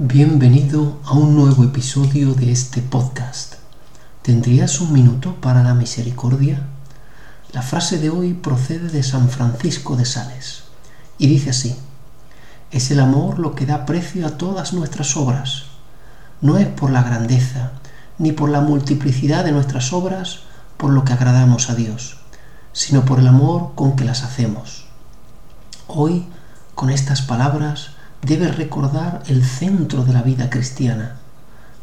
Bienvenido a un nuevo episodio de este podcast. ¿Tendrías un minuto para la misericordia? La frase de hoy procede de San Francisco de Sales y dice así, es el amor lo que da precio a todas nuestras obras. No es por la grandeza ni por la multiplicidad de nuestras obras por lo que agradamos a Dios, sino por el amor con que las hacemos. Hoy, con estas palabras, debe recordar el centro de la vida cristiana,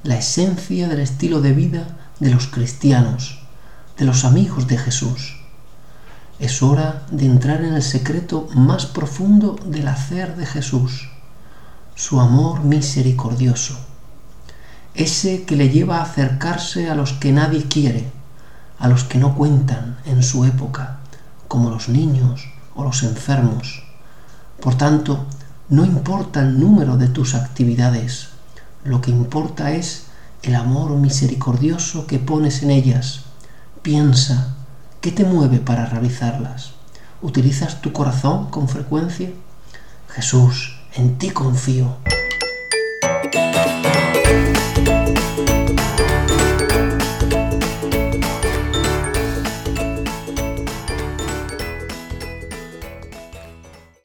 la esencia del estilo de vida de los cristianos, de los amigos de Jesús. Es hora de entrar en el secreto más profundo del hacer de Jesús, su amor misericordioso, ese que le lleva a acercarse a los que nadie quiere, a los que no cuentan en su época, como los niños o los enfermos. Por tanto, no importa el número de tus actividades, lo que importa es el amor misericordioso que pones en ellas. Piensa, ¿qué te mueve para realizarlas? ¿Utilizas tu corazón con frecuencia? Jesús, en ti confío.